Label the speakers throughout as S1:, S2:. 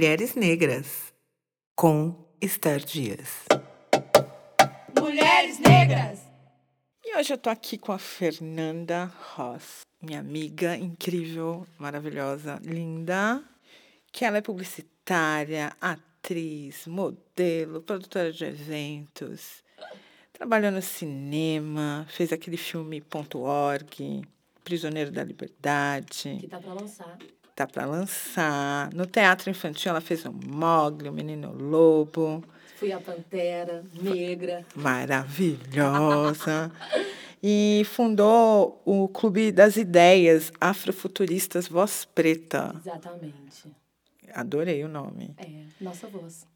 S1: Mulheres negras, com Esther Dias.
S2: Mulheres negras!
S3: E hoje eu tô aqui com a Fernanda Ross, minha amiga incrível, maravilhosa, linda, que ela é publicitária, atriz, modelo, produtora de eventos, trabalhou no cinema, fez aquele filme .org, Prisioneiro da Liberdade.
S2: Que tá pra lançar.
S3: Tá para lançar. No teatro infantil ela fez o Mogli, o Menino Lobo.
S2: Fui a Pantera Negra.
S3: Maravilhosa. e fundou o Clube das Ideias Afrofuturistas Voz Preta.
S2: Exatamente.
S3: Adorei o nome.
S2: É, nossa voz.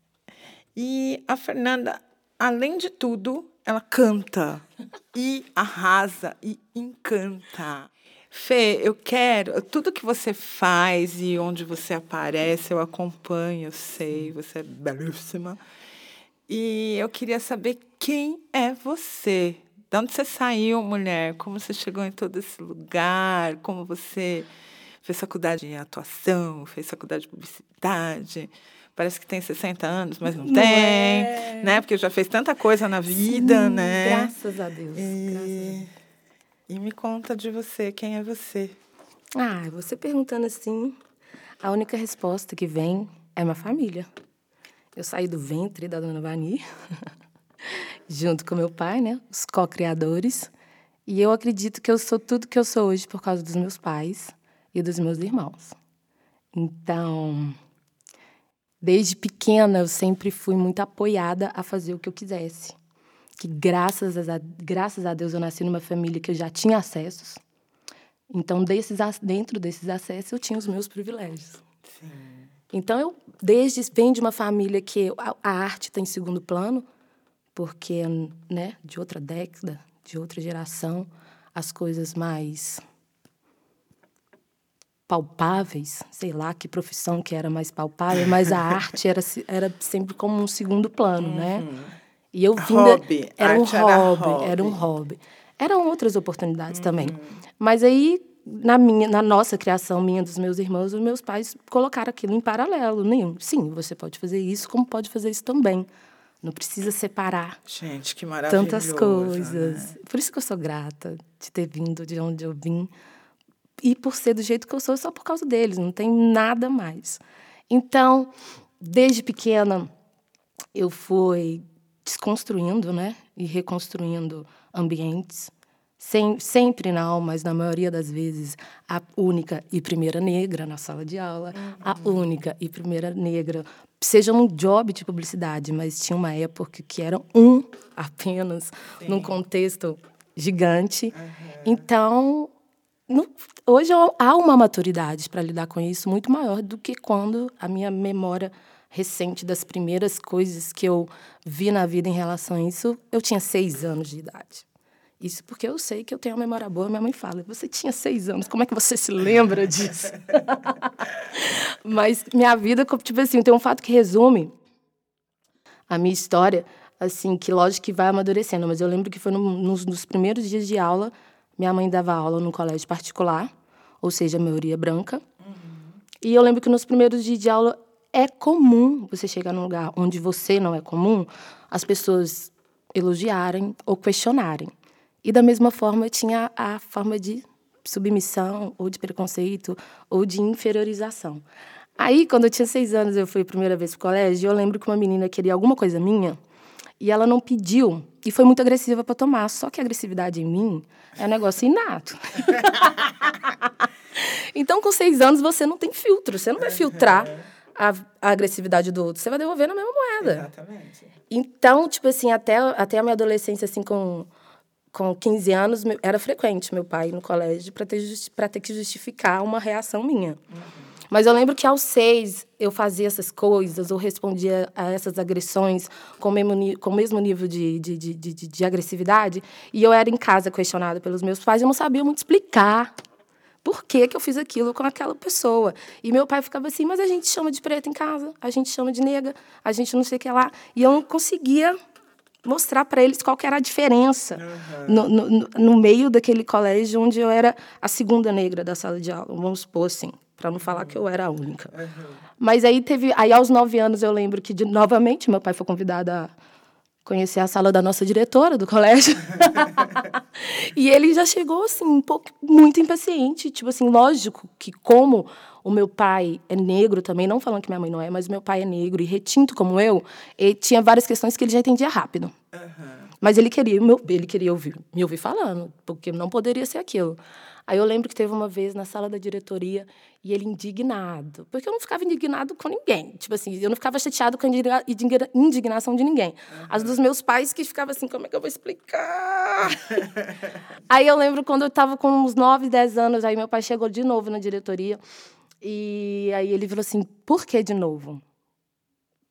S3: E a Fernanda, além de tudo, ela canta e arrasa e encanta. Fê, eu quero. Tudo que você faz e onde você aparece, eu acompanho, eu sei, você é belíssima. E eu queria saber quem é você. De onde você saiu, mulher? Como você chegou em todo esse lugar? Como você fez faculdade de atuação, fez faculdade de publicidade? Parece que tem 60 anos, mas não, não tem, é. né? Porque já fez tanta coisa na vida,
S2: Sim,
S3: né?
S2: Graças a Deus.
S3: E...
S2: Graças a Deus.
S3: E me conta de você, quem é você?
S2: Ah, você perguntando assim, a única resposta que vem é minha família. Eu saí do ventre da dona Vani, junto com meu pai, né, os co-criadores, e eu acredito que eu sou tudo que eu sou hoje por causa dos meus pais e dos meus irmãos. Então, desde pequena eu sempre fui muito apoiada a fazer o que eu quisesse que graças a, graças a Deus eu nasci numa família que eu já tinha acessos. Então, desses, dentro desses acessos, eu tinha os meus privilégios. Sim. Então, eu desde vem de uma família que a, a arte está em segundo plano, porque né, de outra década, de outra geração, as coisas mais palpáveis, sei lá que profissão que era mais palpável, mas a arte era, era sempre como um segundo plano, né? uhum. né? E eu vim
S3: hobby.
S2: Era, um
S3: hobby,
S2: era hobby, era um hobby. Eram outras oportunidades uhum. também. Mas aí na minha, na nossa criação, minha dos meus irmãos, os meus pais colocaram aquilo em paralelo. Nenhum. Sim, você pode fazer isso, como pode fazer isso também. Não precisa separar.
S3: Gente, que maravilhoso.
S2: Tantas coisas. Né? Por isso que eu sou grata de ter vindo de onde eu vim. E por ser do jeito que eu sou, só por causa deles. Não tem nada mais. Então, desde pequena, eu fui desconstruindo, né, e reconstruindo ambientes, sem, sempre não, mas na maioria das vezes a única e primeira negra na sala de aula, uhum. a única e primeira negra, seja um job de publicidade, mas tinha uma época que era um apenas, Sim. num contexto gigante. Uhum. Então, no, hoje há uma maturidade para lidar com isso muito maior do que quando a minha memória recente das primeiras coisas que eu vi na vida em relação a isso, eu tinha seis anos de idade. Isso porque eu sei que eu tenho uma memória boa. Minha mãe fala: Você tinha seis anos, como é que você se lembra disso? Mas minha vida, tipo assim, tem um fato que resume a minha história, assim, que lógico que vai amadurecendo. Mas eu lembro que foi no, nos, nos primeiros dias de aula, minha mãe dava aula num colégio particular, ou seja, a maioria branca. Uhum. E eu lembro que nos primeiros dias de aula é comum você chegar num lugar onde você não é comum, as pessoas elogiarem ou questionarem. E da mesma forma tinha a forma de submissão ou de preconceito ou de inferiorização. Aí, quando eu tinha seis anos, eu fui a primeira vez para o colégio, eu lembro que uma menina queria alguma coisa minha e ela não pediu e foi muito agressiva para tomar. Só que a agressividade em mim é um negócio inato. então, com seis anos, você não tem filtro, você não vai filtrar a, a, agressividade do outro, você vai devolver na mesma moeda.
S3: Exatamente.
S2: Então, tipo assim, até, até a minha adolescência, assim, com, com 15 anos, era frequente meu pai no colégio para ter, ter que justificar uma reação minha. Uhum. Mas eu lembro que aos seis eu fazia essas coisas, ou respondia a essas agressões com o mesmo, com o mesmo nível de, de, de, de, de agressividade. E eu era em casa questionada pelos meus pais, eu não sabia muito explicar por que, que eu fiz aquilo com aquela pessoa. E meu pai ficava assim, mas a gente chama de preta em casa, a gente chama de nega, a gente não sei o que lá. E eu não conseguia mostrar para eles qual que era a diferença uhum. no, no, no, meio daquele colégio onde eu era a segunda negra da sala de aula, vamos supor assim, para não falar que eu era a única. Mas aí teve, aí aos nove anos eu lembro que de, novamente meu pai foi convidado a conhecer a sala da nossa diretora do colégio. e ele já chegou assim um pouco muito impaciente, tipo assim, lógico que como o meu pai é negro também, não falando que minha mãe não é, mas o meu pai é negro e retinto como eu, ele tinha várias questões que ele já entendia rápido. Uhum. Mas ele queria, ele queria ouvir, me ouvir falando, porque não poderia ser aquilo. Aí eu lembro que teve uma vez na sala da diretoria e ele indignado, porque eu não ficava indignado com ninguém. Tipo assim, eu não ficava chateado com a indignação de ninguém. Uhum. As dos meus pais que ficavam assim, como é que eu vou explicar? aí eu lembro quando eu estava com uns 9, 10 anos, aí meu pai chegou de novo na diretoria e aí ele falou assim, por que de novo?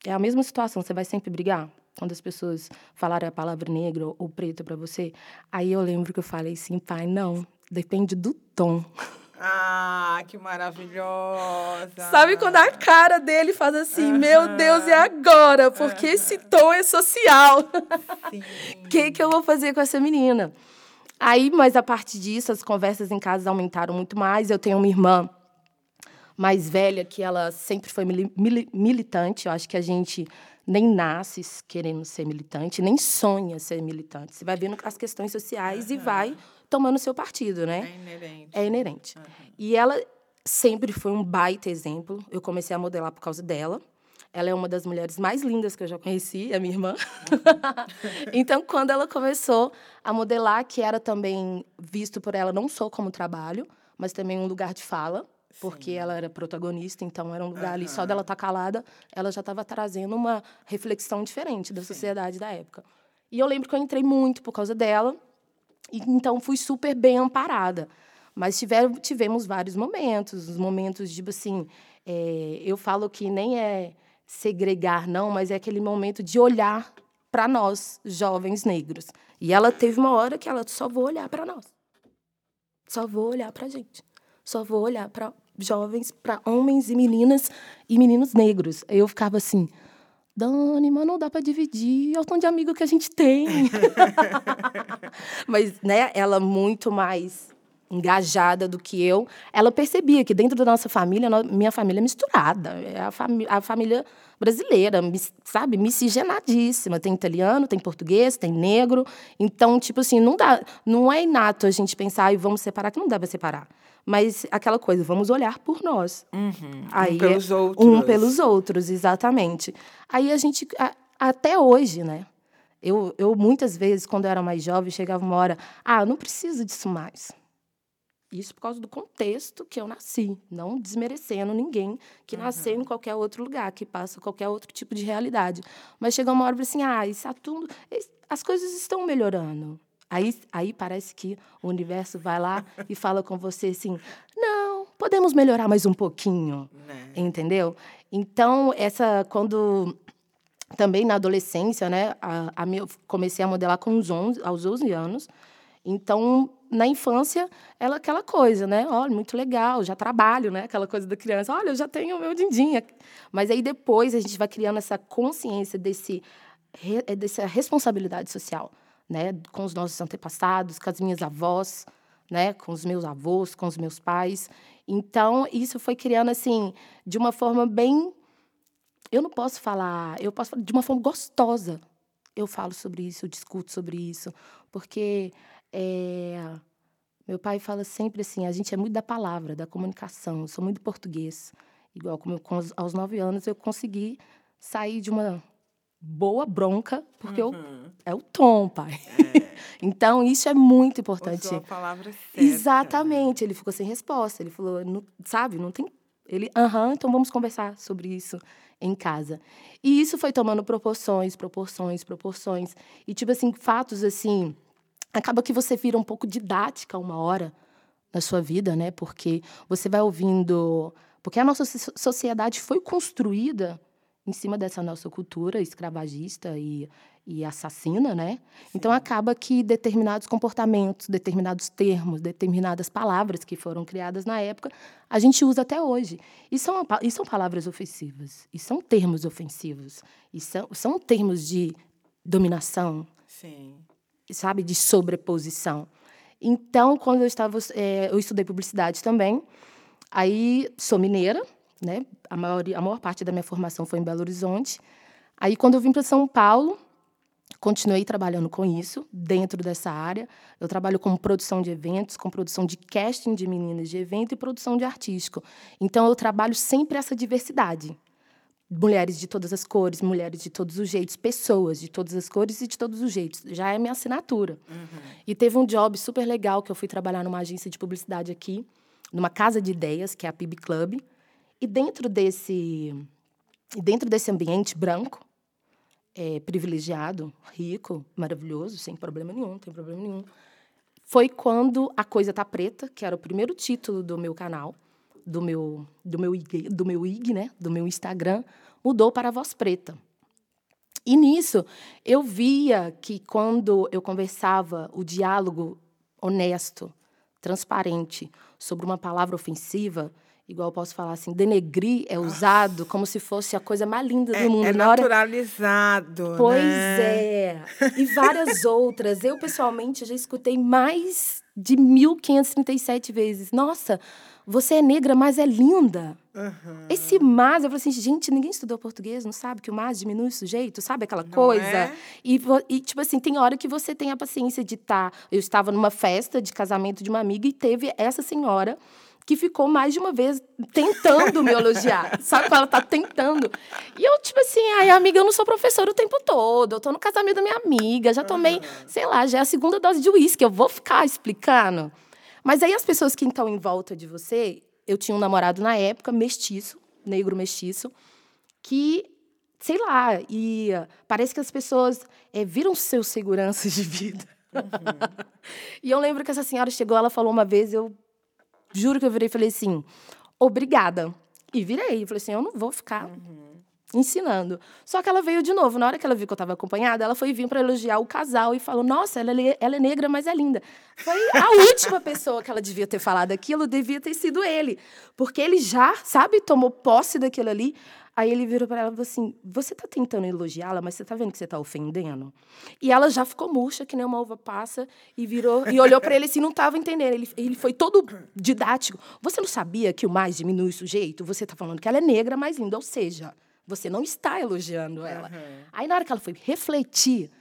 S2: É a mesma situação, você vai sempre brigar? quando as pessoas falarem a palavra negro ou preto para você. Aí eu lembro que eu falei assim, pai, não, depende do tom.
S3: Ah, que maravilhosa!
S2: Sabe quando a cara dele faz assim, uhum. meu Deus, e agora? Porque uhum. esse tom é social. O que, que eu vou fazer com essa menina? Aí, mas a partir disso, as conversas em casa aumentaram muito mais. Eu tenho uma irmã mais velha que ela sempre foi militante. Eu acho que a gente nem nasce querendo ser militante, nem sonha ser militante. Você vai vendo as questões sociais uhum. e vai tomando seu partido, né?
S3: É inerente.
S2: É inerente. Uhum. E ela sempre foi um baita exemplo. Eu comecei a modelar por causa dela. Ela é uma das mulheres mais lindas que eu já conheci, é minha irmã. então, quando ela começou a modelar, que era também visto por ela não só como trabalho, mas também um lugar de fala, porque Sim. ela era protagonista, então era um lugar uhum. ali, só dela estar tá calada, ela já estava trazendo uma reflexão diferente da Sim. sociedade da época. E eu lembro que eu entrei muito por causa dela, então fui super bem amparada. Mas tiver, tivemos vários momentos, os momentos de, tipo assim, é, eu falo que nem é segregar, não, mas é aquele momento de olhar para nós, jovens negros. E ela teve uma hora que ela só vou olhar para nós. Só vou olhar para gente. Só vou olhar para jovens, para homens e meninas e meninos negros. Eu ficava assim, Dani, mas não dá para dividir, é o tom de amigo que a gente tem. mas, né, ela muito mais engajada do que eu, ela percebia que dentro da nossa família, minha família é misturada, é a, fami a família brasileira, sabe, miscigenadíssima, tem italiano, tem português, tem negro, então, tipo assim, não dá, não é inato a gente pensar e vamos separar, que não dá para separar. Mas aquela coisa, vamos olhar por nós.
S3: Uhum. Aí um pelos
S2: é,
S3: outros.
S2: Um pelos outros, exatamente. Aí a gente, a, até hoje, né? Eu, eu, muitas vezes, quando eu era mais jovem, chegava uma hora, ah, não preciso disso mais. Isso por causa do contexto que eu nasci, não desmerecendo ninguém que uhum. nasceu em qualquer outro lugar, que passa qualquer outro tipo de realidade. Mas chegou uma hora assim, ah, isso tá tudo, as coisas estão melhorando. Aí, aí parece que o universo vai lá e fala com você assim: não, podemos melhorar mais um pouquinho. Né? Entendeu? Então, essa. Quando. Também na adolescência, né? A, a minha, comecei a modelar com os 11, aos 11 anos. Então, na infância, ela aquela coisa, né? Olha, muito legal, já trabalho, né? Aquela coisa da criança, olha, eu já tenho o meu din-din. Mas aí depois a gente vai criando essa consciência desse dessa responsabilidade social né, com os nossos antepassados, com as minhas avós, né, com os meus avós, com os meus pais. Então, isso foi criando assim, de uma forma bem eu não posso falar, eu posso falar de uma forma gostosa. Eu falo sobre isso, eu discuto sobre isso, porque é, meu pai fala sempre assim: a gente é muito da palavra, da comunicação. Eu sou muito português. Igual como eu, aos nove anos eu consegui sair de uma boa bronca, porque uhum. eu, é o tom, pai. É. então, isso é muito importante.
S3: Usou a palavra certa.
S2: Exatamente. Ele ficou sem resposta. Ele falou, não, sabe, não tem... Ele, aham, então vamos conversar sobre isso em casa. E isso foi tomando proporções, proporções, proporções. E, tipo assim, fatos assim... Acaba que você vira um pouco didática uma hora na sua vida, né? Porque você vai ouvindo... Porque a nossa sociedade foi construída em cima dessa nossa cultura escravagista e, e assassina, né? Sim. Então acaba que determinados comportamentos, determinados termos, determinadas palavras que foram criadas na época, a gente usa até hoje. E são, e são palavras ofensivas, e são termos ofensivos, e são, são termos de dominação,
S3: Sim.
S2: sabe, de sobreposição. Então, quando eu estava, é, eu estudei publicidade também. Aí sou mineira, né? A maior, a maior parte da minha formação foi em Belo Horizonte. Aí quando eu vim para São Paulo, continuei trabalhando com isso dentro dessa área. Eu trabalho com produção de eventos, com produção de casting de meninas de evento e produção de artístico. Então eu trabalho sempre essa diversidade. Mulheres de todas as cores, mulheres de todos os jeitos, pessoas de todas as cores e de todos os jeitos. Já é minha assinatura. Uhum. E teve um job super legal que eu fui trabalhar numa agência de publicidade aqui, numa casa de ideias, que é a PIB Club. E dentro desse, dentro desse ambiente branco, é, privilegiado, rico, maravilhoso, sem problema nenhum, tem problema nenhum, foi quando A Coisa Tá Preta, que era o primeiro título do meu canal, do meu, do meu, IG, do meu IG, né, do meu Instagram, mudou para a Voz Preta. E nisso, eu via que quando eu conversava o diálogo honesto, transparente, sobre uma palavra ofensiva, igual eu posso falar assim, denegrir é usado como se fosse a coisa mais linda do
S3: é,
S2: mundo.
S3: É naturalizado.
S2: Hora... Pois
S3: né?
S2: é. E várias outras. Eu, pessoalmente, já escutei mais de 1.537 vezes. Nossa, você é negra, mas é linda. Uhum. Esse mas, eu falei assim, gente, ninguém estudou português, não sabe que o mas diminui o sujeito, sabe aquela não coisa? É? E, e, tipo assim, tem hora que você tem a paciência de estar. Tá, eu estava numa festa de casamento de uma amiga e teve essa senhora que ficou mais de uma vez tentando me elogiar. Sabe quando ela tá tentando? E eu, tipo assim, ai, amiga, eu não sou professora o tempo todo. Eu tô no casamento da minha amiga, já tomei, sei lá, já é a segunda dose de uísque, eu vou ficar explicando. Mas aí as pessoas que estão em volta de você, eu tinha um namorado na época, mestiço, negro mestiço, que, sei lá, e parece que as pessoas é, viram seus seguranças de vida. Uhum. e eu lembro que essa senhora chegou, ela falou uma vez, eu Juro que eu virei e falei assim, obrigada. E virei. Falei assim, eu não vou ficar uhum. ensinando. Só que ela veio de novo. Na hora que ela viu que eu estava acompanhada, ela foi vir para elogiar o casal e falou: Nossa, ela é, ela é negra, mas é linda. Foi a última pessoa que ela devia ter falado aquilo, devia ter sido ele. Porque ele já, sabe, tomou posse daquilo ali. Aí ele virou para ela e falou assim: Você está tentando elogiá-la, mas você está vendo que você está ofendendo? E ela já ficou murcha, que nem uma uva passa, e virou e olhou para ele assim, não estava entendendo. Ele, ele foi todo didático. Você não sabia que o mais diminui o sujeito? Você está falando que ela é negra, mais linda. Ou seja, você não está elogiando ela. Uhum. Aí, na hora que ela foi refletir,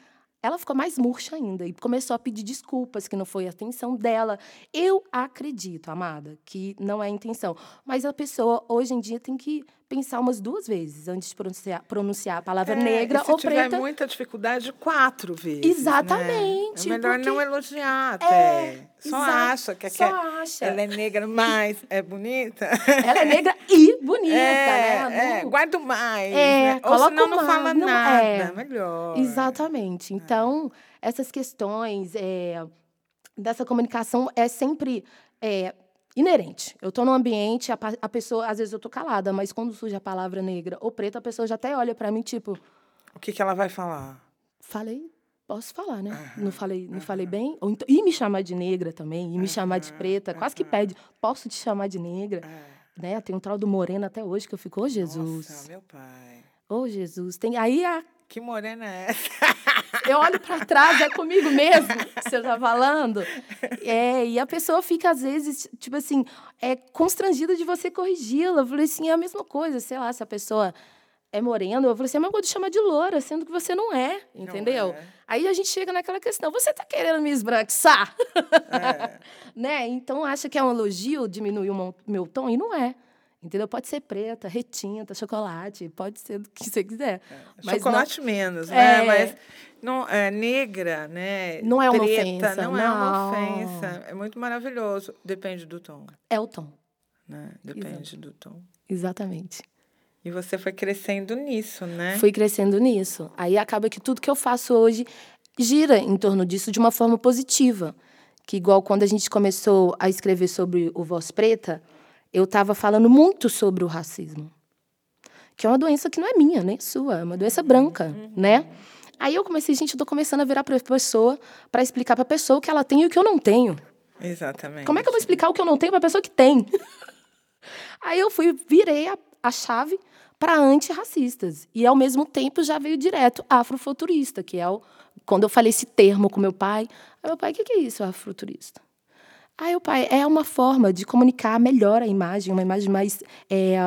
S2: ela ficou mais murcha ainda e começou a pedir desculpas, que não foi a intenção dela. Eu acredito, amada, que não é a intenção. Mas a pessoa, hoje em dia, tem que pensar umas duas vezes antes de pronunciar, pronunciar a palavra é, negra ou preta.
S3: Se tiver muita dificuldade, quatro vezes.
S2: Exatamente.
S3: Né? É melhor não elogiar até. É, só acha que,
S2: só
S3: que
S2: acha.
S3: ela é negra, mas é bonita.
S2: Ela é negra e bonita, é,
S3: né? É, guarda mais.
S2: É,
S3: né?
S2: Ou
S3: senão não fala não, nada.
S2: É.
S3: Melhor.
S2: Exatamente. Então, essas questões é, dessa comunicação é sempre é, inerente. Eu estou num ambiente, a, a, pessoa, às vezes eu estou calada, mas quando surge a palavra negra ou preta, a pessoa já até olha para mim, tipo.
S3: O que, que ela vai falar?
S2: Falei, posso falar, né? Não falei, não falei bem? Ou então, e me chamar de negra também, e me chamar de preta, quase que pede, posso te chamar de negra? É. Né? Tem um tal do moreno até hoje que eu fico, ô oh, Jesus.
S3: Nossa, meu pai.
S2: Ô oh, Jesus. Tem, aí a
S3: que morena é essa?
S2: Eu olho para trás, é comigo mesmo que você está falando. É, e a pessoa fica, às vezes, tipo assim, é constrangida de você corrigi-la. Eu falei assim, é a mesma coisa, sei lá, se a pessoa é morena, eu falei assim, é uma coisa de chamar de loura, sendo que você não é, entendeu? Não é. Aí a gente chega naquela questão, você está querendo me esbranquiçar? É. né? Então, acha que é um elogio diminuir o meu tom? E não é. Entendeu? Pode ser preta, retinta, chocolate, pode ser do que você quiser.
S3: É, mas chocolate não, menos, né? É, mas não, é, negra, né?
S2: Não é uma
S3: preta,
S2: ofensa.
S3: Não, não, é uma ofensa. É muito maravilhoso. Depende do tom.
S2: É o tom.
S3: Né? Depende Exato. do tom.
S2: Exatamente.
S3: E você foi crescendo nisso, né?
S2: Fui crescendo nisso. Aí acaba que tudo que eu faço hoje gira em torno disso de uma forma positiva. Que igual quando a gente começou a escrever sobre o Voz Preta, eu estava falando muito sobre o racismo. Que é uma doença que não é minha, nem sua, é uma doença branca, uhum. né? Aí eu comecei, gente, eu tô começando a virar para pessoa para explicar para a pessoa o que ela tem e o que eu não tenho.
S3: Exatamente.
S2: Como é que eu vou explicar o que eu não tenho para a pessoa que tem? Aí eu fui, virei a, a chave para antirracistas. E, ao mesmo tempo, já veio direto afrofuturista, que é o, quando eu falei esse termo com meu pai. Aí meu pai, o que, que é isso, afrofuturista? Ah, o pai é uma forma de comunicar melhor a imagem, uma imagem mais é,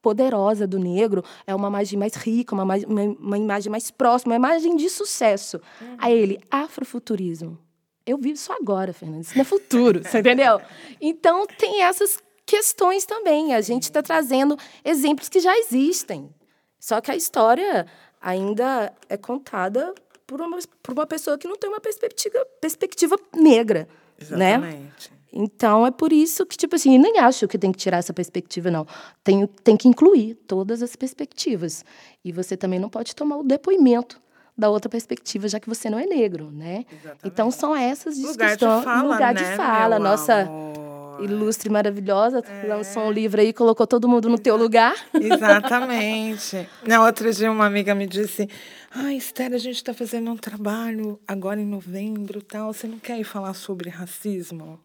S2: poderosa do negro, é uma imagem mais rica, uma, uma, uma imagem mais próxima, uma imagem de sucesso. Uhum. Aí ele, afrofuturismo. Eu vivo isso agora, Fernanda. Isso não é futuro, você entendeu? Então, tem essas questões também. A gente está trazendo exemplos que já existem. Só que a história ainda é contada por uma, por uma pessoa que não tem uma perspectiva, perspectiva negra, né? Exatamente. né? Então, é por isso que, tipo assim, nem acho que tem que tirar essa perspectiva, não. Tem, tem que incluir todas as perspectivas. E você também não pode tomar o depoimento da outra perspectiva, já que você não é negro, né? Exatamente. Então, são essas discussões. Lugar de fala, lugar de né, fala. Nossa amor. Ilustre, maravilhosa, é. lançou um livro aí, colocou todo mundo no teu lugar.
S3: Exatamente. Na outra dia, uma amiga me disse... Ah, Esther, a gente está fazendo um trabalho agora em novembro tal. Você não quer ir falar sobre racismo?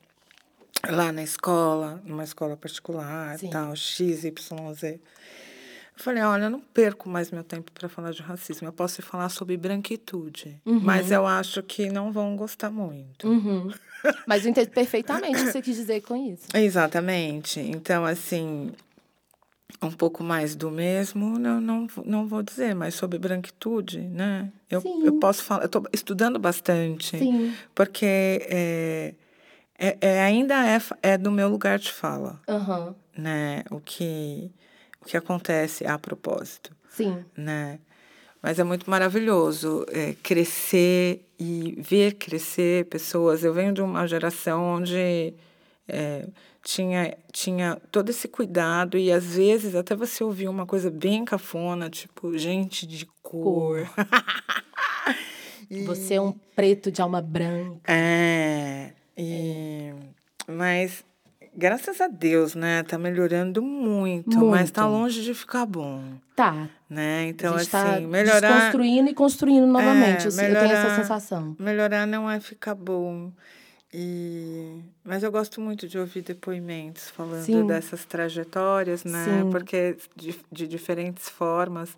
S3: lá na escola, numa escola particular, Sim. tal, X, Y, Z. Eu falei, olha, eu não perco mais meu tempo para falar de racismo. Eu posso falar sobre branquitude, uhum. mas eu acho que não vão gostar muito.
S2: Uhum. Mas eu entendo perfeitamente o que você quis dizer com isso.
S3: Exatamente. Então, assim, um pouco mais do mesmo, não, não, não vou dizer, mas sobre branquitude, né? Eu, eu posso falar, eu estou estudando bastante, Sim. porque é, é, é, ainda é, é do meu lugar de fala. Uhum. Né? O que, o que acontece a propósito. Sim. Né? Mas é muito maravilhoso é, crescer e ver crescer pessoas. Eu venho de uma geração onde é, tinha, tinha todo esse cuidado e às vezes até você ouvir uma coisa bem cafona, tipo gente de cor. cor.
S2: e... Você é um preto de alma branca.
S3: É. E, mas graças a Deus, né? Tá melhorando muito, muito, mas tá longe de ficar bom.
S2: Tá.
S3: Né? Então, assim, tá melhorar.
S2: Construindo e construindo novamente. É, assim, melhorar, eu tenho essa sensação.
S3: Melhorar não é ficar bom. E... Mas eu gosto muito de ouvir depoimentos falando Sim. dessas trajetórias, né? Sim. Porque de, de diferentes formas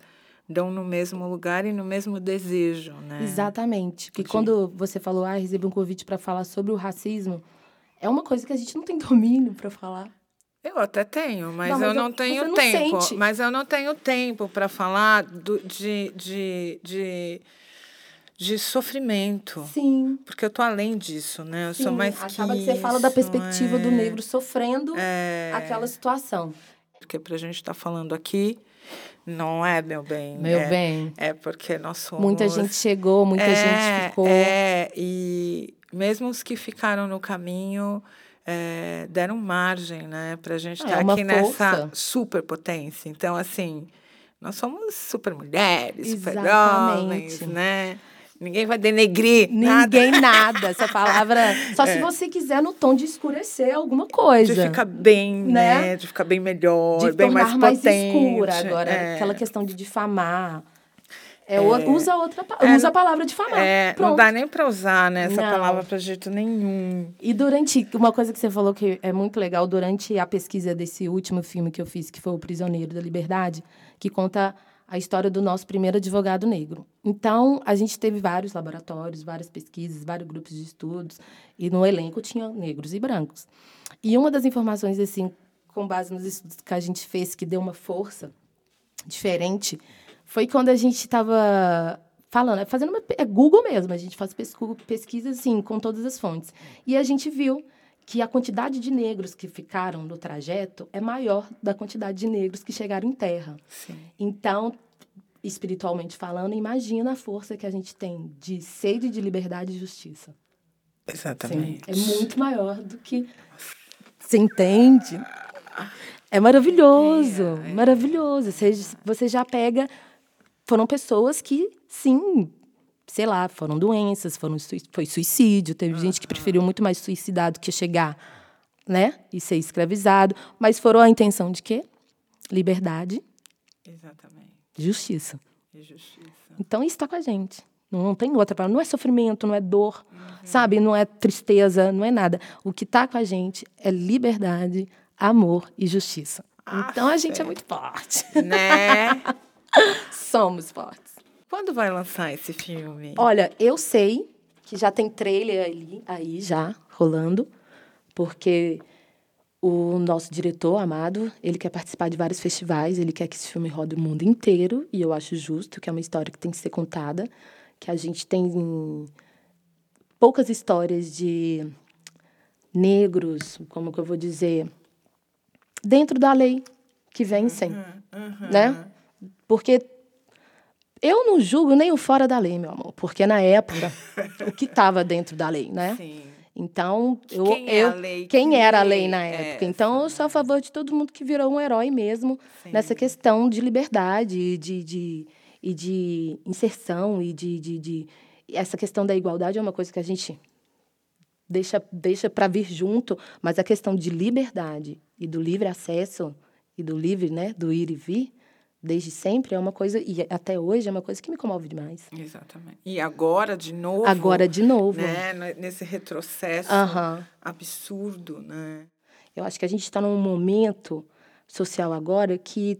S3: dão no mesmo lugar e no mesmo desejo, né?
S2: Exatamente. Porque de... quando você falou, ah, recebi um convite para falar sobre o racismo, é uma coisa que a gente não tem domínio para falar.
S3: Eu até tenho, mas, não, mas eu não tenho não tempo. Sente. Mas eu não tenho tempo para falar do, de, de, de, de sofrimento. Sim. Porque eu tô além disso, né? Eu Sim, sou mais
S2: acaba
S3: que,
S2: que você fala da perspectiva é... do negro sofrendo é... aquela situação.
S3: Porque para a gente estar tá falando aqui, não é, meu bem.
S2: Meu
S3: é,
S2: bem.
S3: É porque nós somos.
S2: Muita gente chegou, muita é, gente ficou.
S3: É, e mesmo os que ficaram no caminho é, deram margem, né, para a gente estar é, tá aqui força. nessa superpotência. Então, assim, nós somos super mulheres, super homens, né? Ninguém vai denegrir.
S2: Ninguém nada. nada. Essa palavra. Só é. se você quiser no tom de escurecer alguma coisa.
S3: De ficar bem, né? né? De ficar bem melhor, de bem mais potente. mais escura
S2: agora. É. Aquela questão de difamar. É, é, usa outra é, usa a palavra difamar. É,
S3: não dá nem para usar né, essa não. palavra para jeito nenhum.
S2: E durante uma coisa que você falou que é muito legal durante a pesquisa desse último filme que eu fiz, que foi o Prisioneiro da Liberdade, que conta a história do nosso primeiro advogado negro. Então, a gente teve vários laboratórios, várias pesquisas, vários grupos de estudos, e no elenco tinha negros e brancos. E uma das informações, assim, com base nos estudos que a gente fez, que deu uma força diferente, foi quando a gente estava falando, fazendo uma, é Google mesmo, a gente faz pesquisa, assim, com todas as fontes. E a gente viu que a quantidade de negros que ficaram no trajeto é maior da quantidade de negros que chegaram em terra. Sim. Então, espiritualmente falando, imagina a força que a gente tem de sede de liberdade e justiça.
S3: Exatamente.
S2: Sim, é muito maior do que. Você entende? É maravilhoso, é, é. maravilhoso. Você, você já pega. Foram pessoas que, sim, sei lá, foram doenças, foram, foi suicídio. Teve uhum. gente que preferiu muito mais suicidar do que chegar, né? E ser escravizado. Mas foram a intenção de quê? Liberdade.
S3: Exatamente.
S2: Justiça.
S3: E justiça.
S2: Então, isso está com a gente. Não tem outra palavra. Não é sofrimento, não é dor, uhum. sabe? Não é tristeza, não é nada. O que está com a gente é liberdade, amor e justiça. Ah, então, a gente é muito forte.
S3: Né?
S2: Somos fortes.
S3: Quando vai lançar esse filme?
S2: Olha, eu sei que já tem trailer ali, aí já rolando porque o nosso diretor, Amado, ele quer participar de vários festivais, ele quer que esse filme rode o mundo inteiro, e eu acho justo, que é uma história que tem que ser contada, que a gente tem poucas histórias de negros, como que eu vou dizer, dentro da lei, que vencem, uhum, uhum. né? Porque eu não julgo nem o fora da lei, meu amor, porque na época o que estava dentro da lei, né? Sim. Então, eu,
S3: quem,
S2: eu,
S3: é lei,
S2: quem era a lei na é, época? É, então, eu sou a favor de todo mundo que virou um herói mesmo sim. nessa questão de liberdade, de, de, e de inserção e de, de, de. Essa questão da igualdade é uma coisa que a gente deixa, deixa para vir junto, mas a questão de liberdade e do livre acesso e do livre, né, do ir e vir, desde sempre é uma coisa e até hoje é uma coisa que me comove demais.
S3: Exatamente. E agora de novo.
S2: Agora de novo.
S3: Né, nesse retrocesso absurdo, né?
S2: Eu acho que a gente está num momento social agora que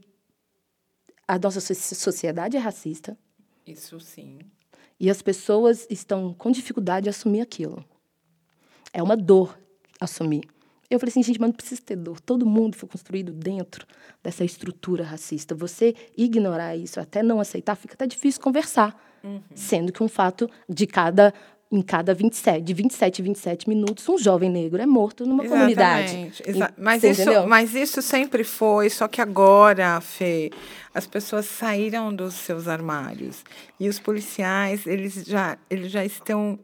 S2: a nossa sociedade é racista.
S3: Isso sim.
S2: E as pessoas estão com dificuldade de assumir aquilo. É uma dor assumir. Eu falei assim, gente, mas não precisa ter dor. Todo mundo foi construído dentro dessa estrutura racista. Você ignorar isso, até não aceitar, fica até difícil conversar. Uhum. Sendo que um fato de cada em cada 27, de 27 a 27 minutos, um jovem negro é morto numa
S3: Exatamente.
S2: comunidade.
S3: Exa mas, isso, mas isso sempre foi, só que agora, Fê, as pessoas saíram dos seus armários. E os policiais, eles já, eles já estão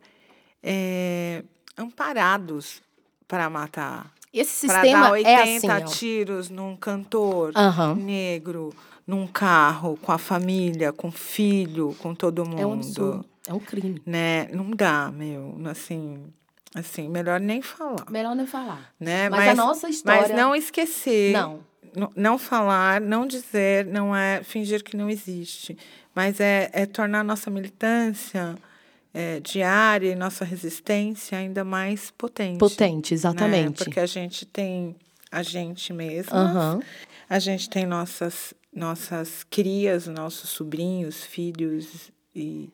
S3: é, amparados para matar.
S2: Esse sistema dar 80 é assim,
S3: tiros num cantor
S2: uhum.
S3: negro, num carro, com a família, com o filho, com todo mundo. É
S2: um absurdo. É um crime.
S3: Né? Não dá, meu. Assim, assim, melhor nem falar.
S2: Melhor nem falar.
S3: Né?
S2: Mas, mas a nossa história...
S3: Mas não esquecer.
S2: Não.
S3: Não, não falar, não dizer, não é fingir que não existe. Mas é, é tornar a nossa militância é, diária e nossa resistência ainda mais potente.
S2: Potente, exatamente. Né?
S3: Porque a gente tem a gente mesma,
S2: uhum.
S3: a gente tem nossas, nossas crias, nossos sobrinhos, filhos e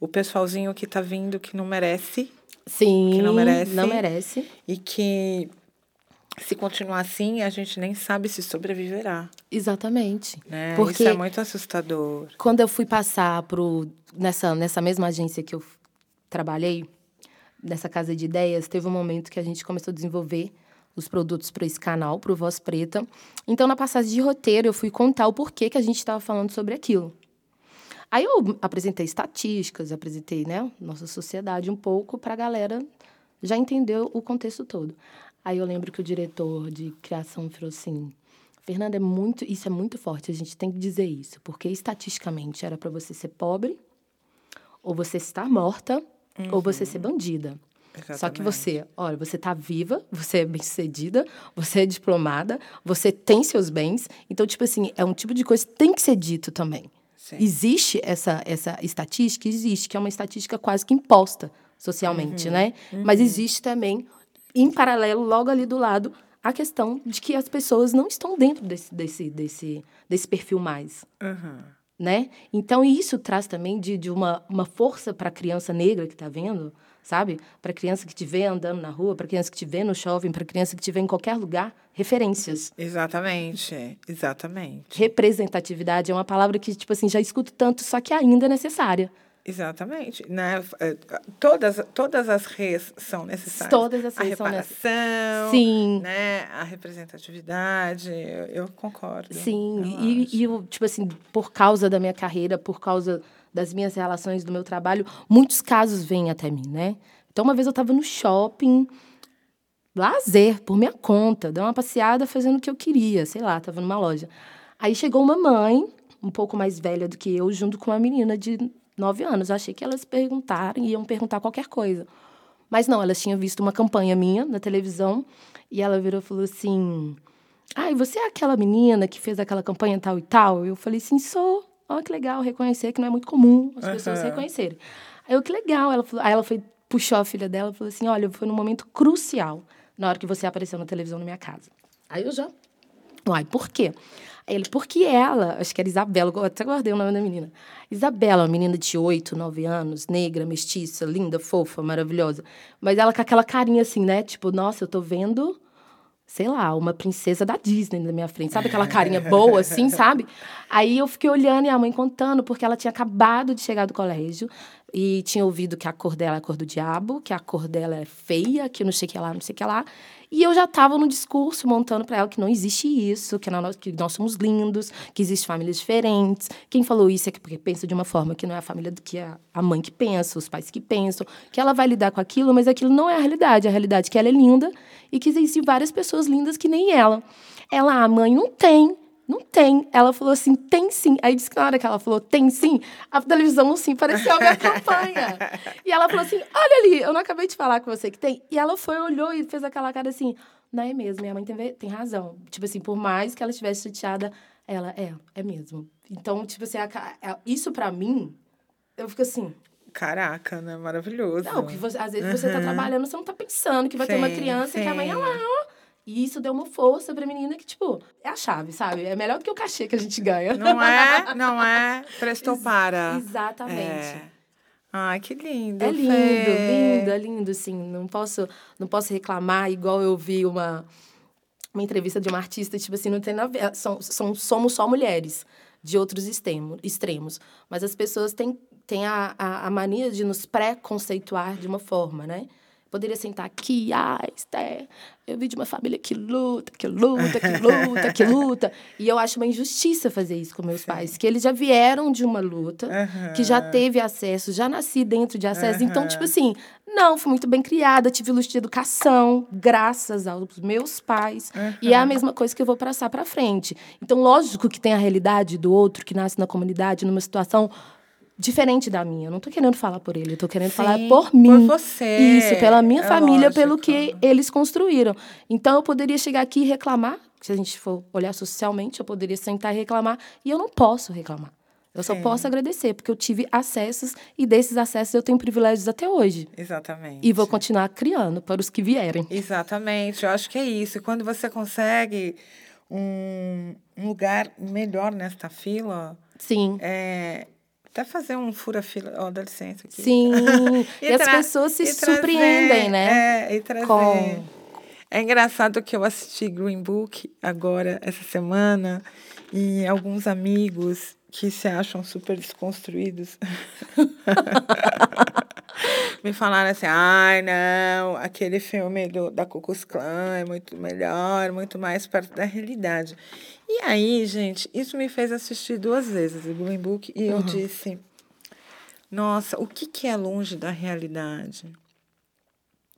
S3: o pessoalzinho que está vindo que não merece.
S2: Sim,
S3: que não merece.
S2: Não merece.
S3: E que se continuar assim, a gente nem sabe se sobreviverá.
S2: Exatamente.
S3: Né? Porque Isso é muito assustador.
S2: Quando eu fui passar pro, nessa, nessa mesma agência que eu trabalhei, nessa casa de ideias, teve um momento que a gente começou a desenvolver os produtos para esse canal, para o Voz Preta. Então, na passagem de roteiro, eu fui contar o porquê que a gente estava falando sobre aquilo. Aí eu apresentei estatísticas, apresentei, né, nossa sociedade um pouco para a galera já entender o contexto todo. Aí eu lembro que o diretor de criação falou assim: Fernanda, é muito, isso é muito forte, a gente tem que dizer isso, porque estatisticamente era para você ser pobre, ou você estar morta, uhum. ou você ser bandida. Exatamente. Só que você, olha, você está viva, você é bem-sucedida, você é diplomada, você tem seus bens. Então, tipo assim, é um tipo de coisa que tem que ser dito também. Sim. Existe essa, essa estatística? Existe, que é uma estatística quase que imposta socialmente, uhum. né? Uhum. Mas existe também em paralelo, logo ali do lado, a questão de que as pessoas não estão dentro desse, desse, desse, desse perfil mais.
S3: Uhum.
S2: Né? Então, isso traz também de, de uma, uma força para a criança negra que está vendo, sabe? Para a criança que te vê andando na rua, para a criança que te vê no shopping, para a criança que te vê em qualquer lugar, referências.
S3: Exatamente, exatamente.
S2: Representatividade é uma palavra que, tipo assim, já escuto tanto, só que ainda é necessária.
S3: Exatamente. Né? É, todas, todas as reis são necessárias.
S2: Todas as
S3: reis
S2: são
S3: necessárias.
S2: Sim.
S3: Né? A representatividade, eu, eu concordo.
S2: Sim. E, e, tipo assim, por causa da minha carreira, por causa das minhas relações, do meu trabalho, muitos casos vêm até mim, né? Então, uma vez eu estava no shopping, lazer, por minha conta, dei uma passeada fazendo o que eu queria, sei lá, estava numa loja. Aí chegou uma mãe, um pouco mais velha do que eu, junto com uma menina de nove anos. Eu achei que elas perguntaram, iam perguntar qualquer coisa. Mas não, elas tinham visto uma campanha minha na televisão e ela virou e falou assim: Ai, ah, você é aquela menina que fez aquela campanha tal e tal? Eu falei: Sim, sou. Olha que legal reconhecer, que não é muito comum as uhum. pessoas reconhecerem. Aí eu, que legal. Ela falou, aí ela foi, puxou a filha dela e falou assim: Olha, foi num momento crucial na hora que você apareceu na televisão na minha casa. Aí eu já. Uai, por quê? Aí ele, porque ela, acho que era Isabela, eu até guardei o nome da menina. Isabela, uma menina de 8, 9 anos, negra, mestiça, linda, fofa, maravilhosa. Mas ela com aquela carinha assim, né? Tipo, nossa, eu tô vendo sei lá, uma princesa da Disney na minha frente. Sabe aquela carinha boa, assim, sabe? Aí eu fiquei olhando e a mãe contando, porque ela tinha acabado de chegar do colégio e tinha ouvido que a cor dela é a cor do diabo, que a cor dela é feia, que não sei o que lá, não sei o que lá. E eu já estava no discurso montando para ela que não existe isso, que nós, que nós somos lindos, que existem famílias diferentes. Quem falou isso é porque pensa de uma forma que não é a família que é a mãe que pensa, os pais que pensam, que ela vai lidar com aquilo, mas aquilo não é a realidade. A realidade é que ela é linda e que existem várias pessoas lindas que nem ela. Ela, a mãe, não tem. Não tem. Ela falou assim, tem sim. Aí disse que na hora que ela falou, tem sim, a televisão assim pareceu a minha campanha. E ela falou assim, olha ali, eu não acabei de falar com você que tem. E ela foi, olhou e fez aquela cara assim, não é mesmo, minha mãe tem, tem razão. Tipo assim, por mais que ela estivesse chateada, ela, é, é mesmo. Então, tipo assim, a, a, isso para mim, eu fico assim,
S3: Caraca, né? Maravilhoso.
S2: Não, que você, às vezes uhum. você tá trabalhando, você não tá pensando que vai sim, ter uma criança sim. que amanhã lá, ó. E isso deu uma força pra menina que, tipo, é a chave, sabe? É melhor do que o cachê que a gente ganha.
S3: Não é? Não é? Prestou Ex para.
S2: Exatamente. É.
S3: Ai, que lindo.
S2: É lindo, Fê. lindo, é lindo, sim. Não posso, não posso reclamar, igual eu vi uma, uma entrevista de uma artista, tipo assim, não tem nada a ver. São, são, somos só mulheres de outros extremos, extremos. Mas as pessoas têm tem a, a, a mania de nos pré-conceituar de uma forma, né? Poderia sentar aqui, ah, Esther, eu vim de uma família que luta, que luta, que luta, que luta. E eu acho uma injustiça fazer isso com meus Sim. pais, que eles já vieram de uma luta, uhum. que já teve acesso, já nasci dentro de acesso. Uhum. Então, tipo assim, não, fui muito bem criada, tive luxo de educação, graças aos meus pais. Uhum. E é a mesma coisa que eu vou passar para frente. Então, lógico que tem a realidade do outro que nasce na comunidade, numa situação diferente da minha. Eu não tô querendo falar por ele, eu tô querendo Sim, falar por mim.
S3: Por você.
S2: Isso, pela minha é família, lógico. pelo que eles construíram. Então eu poderia chegar aqui e reclamar, se a gente for olhar socialmente, eu poderia sentar e reclamar, e eu não posso reclamar. Eu só Sim. posso agradecer, porque eu tive acessos e desses acessos eu tenho privilégios até hoje.
S3: Exatamente.
S2: E vou continuar criando para os que vierem.
S3: Exatamente. Eu acho que é isso. E quando você consegue um, um lugar melhor nesta fila.
S2: Sim.
S3: É, até fazer um fura-fila, ó, oh, dá licença aqui.
S2: Sim, e, e as pessoas se surpreendem, né?
S3: É, e trazer. Com... É engraçado que eu assisti Green Book agora, essa semana, e alguns amigos que se acham super desconstruídos me falaram assim, ai, não, aquele filme do, da Ku Klux Klan é muito melhor, muito mais perto da realidade. E aí, gente, isso me fez assistir duas vezes o Green Book e uhum. eu disse: nossa, o que, que é longe da realidade?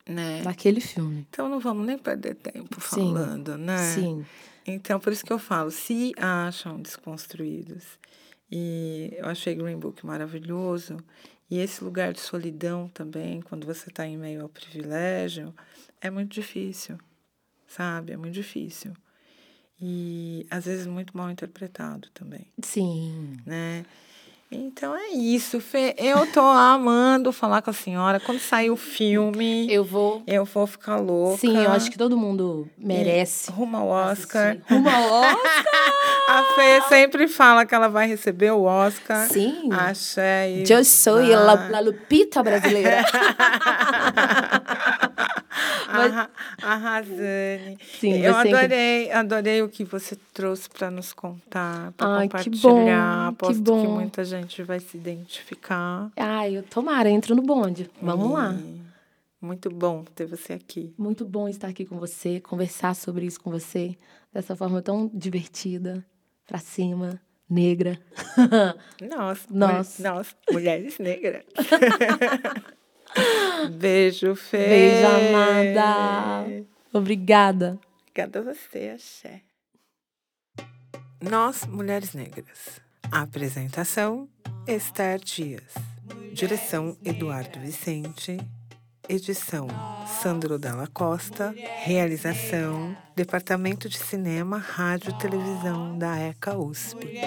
S3: Né?
S2: Daquele filme.
S3: Então não vamos nem perder tempo falando,
S2: Sim.
S3: né?
S2: Sim.
S3: Então, por isso que eu falo, se acham desconstruídos. E eu achei Green Book maravilhoso. E esse lugar de solidão também, quando você está em meio ao privilégio, é muito difícil, sabe? É muito difícil e às vezes muito mal interpretado também.
S2: Sim.
S3: Né? Então é isso, Fê. Eu tô amando falar com a senhora. Quando sair o filme,
S2: eu vou.
S3: Eu vou ficar louca.
S2: Sim, eu acho que todo mundo merece.
S3: E rumo ao Oscar.
S2: Assistir. Rumo ao Oscar!
S3: a Fê sempre fala que ela vai receber o Oscar.
S2: Sim.
S3: Achei.
S2: Eu sou a Lupita brasileira.
S3: Mas... Arrasane.
S2: Sim,
S3: eu adorei, adorei o que você trouxe para nos contar, para compartilhar.
S2: Que bom,
S3: Aposto
S2: que, bom.
S3: que muita gente vai se identificar.
S2: Ai, eu tomara, entro no bonde. Vamos lá.
S3: Muito bom ter você aqui.
S2: Muito bom estar aqui com você, conversar sobre isso com você, dessa forma tão divertida, para cima, negra.
S3: Nossa,
S2: Nós.
S3: Nós, mulheres negras. Beijo, Fê.
S2: Beijo, amada. Obrigada.
S3: Obrigada a você, Axé. Nós, Mulheres Negras. Apresentação: Esther Dias. Direção: Eduardo Vicente. Edição: Sandro Dalla Costa. Realização: Departamento de Cinema, Rádio e Televisão da ECA USP.